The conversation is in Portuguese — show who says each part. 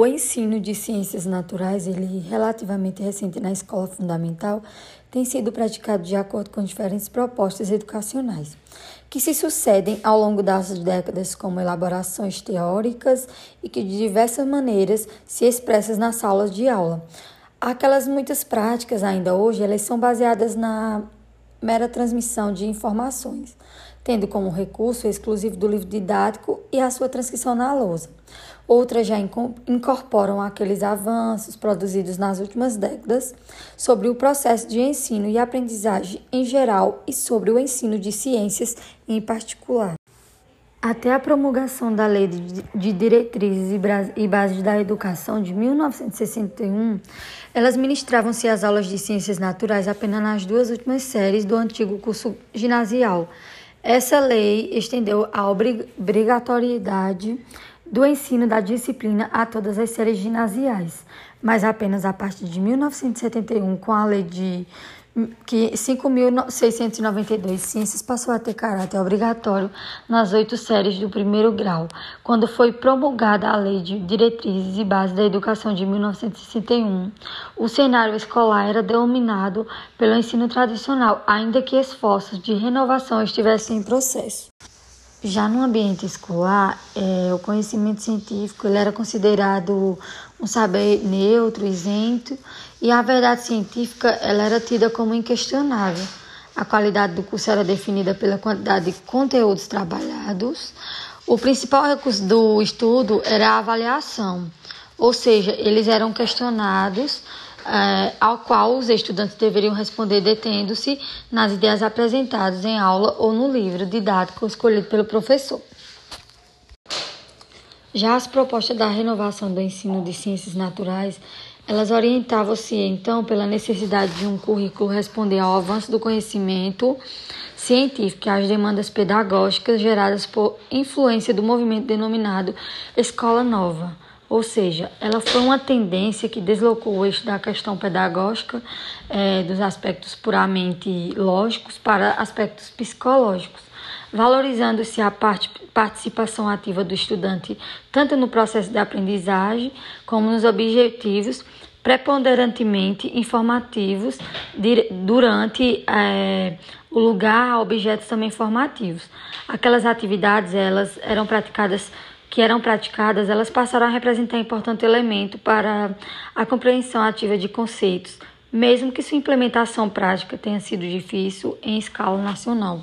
Speaker 1: O ensino de ciências naturais, ele relativamente recente na escola fundamental, tem sido praticado de acordo com diferentes propostas educacionais, que se sucedem ao longo das décadas como elaborações teóricas e que de diversas maneiras se expressam nas salas de aula. Aquelas muitas práticas ainda hoje, elas são baseadas na mera transmissão de informações, tendo como recurso exclusivo do livro didático e a sua transcrição na lousa. Outras já incorporam aqueles avanços produzidos nas últimas décadas sobre o processo de ensino e aprendizagem em geral e sobre o ensino de ciências em particular. Até a promulgação da Lei de Diretrizes e Bases da Educação de 1961, elas ministravam-se as aulas de ciências naturais apenas nas duas últimas séries do antigo curso ginasial. Essa lei estendeu a obrigatoriedade do ensino da disciplina a todas as séries ginasiais, mas apenas a partir de 1971, com a lei de 5.692 ciências passou a ter caráter obrigatório nas oito séries do primeiro grau, quando foi promulgada a Lei de Diretrizes e Bases da Educação de 1961. O cenário escolar era dominado pelo ensino tradicional, ainda que esforços de renovação estivessem em processo. Já no ambiente escolar, é, o conhecimento científico ele era considerado um saber neutro, isento, e a verdade científica ela era tida como inquestionável. A qualidade do curso era definida pela quantidade de conteúdos trabalhados. O principal recurso do estudo era a avaliação, ou seja, eles eram questionados é, ao qual os estudantes deveriam responder detendo-se nas ideias apresentadas em aula ou no livro didático escolhido pelo professor. Já as propostas da renovação do ensino de ciências naturais, elas orientavam-se então pela necessidade de um currículo responder ao avanço do conhecimento científico e às demandas pedagógicas geradas por influência do movimento denominado Escola Nova. Ou seja, ela foi uma tendência que deslocou o eixo da questão pedagógica é, dos aspectos puramente lógicos para aspectos psicológicos, valorizando-se a part participação ativa do estudante tanto no processo de aprendizagem como nos objetivos preponderantemente informativos durante é, o lugar objetos também formativos. Aquelas atividades elas eram praticadas que eram praticadas, elas passaram a representar importante elemento para a compreensão ativa de conceitos, mesmo que sua implementação prática tenha sido difícil em escala nacional.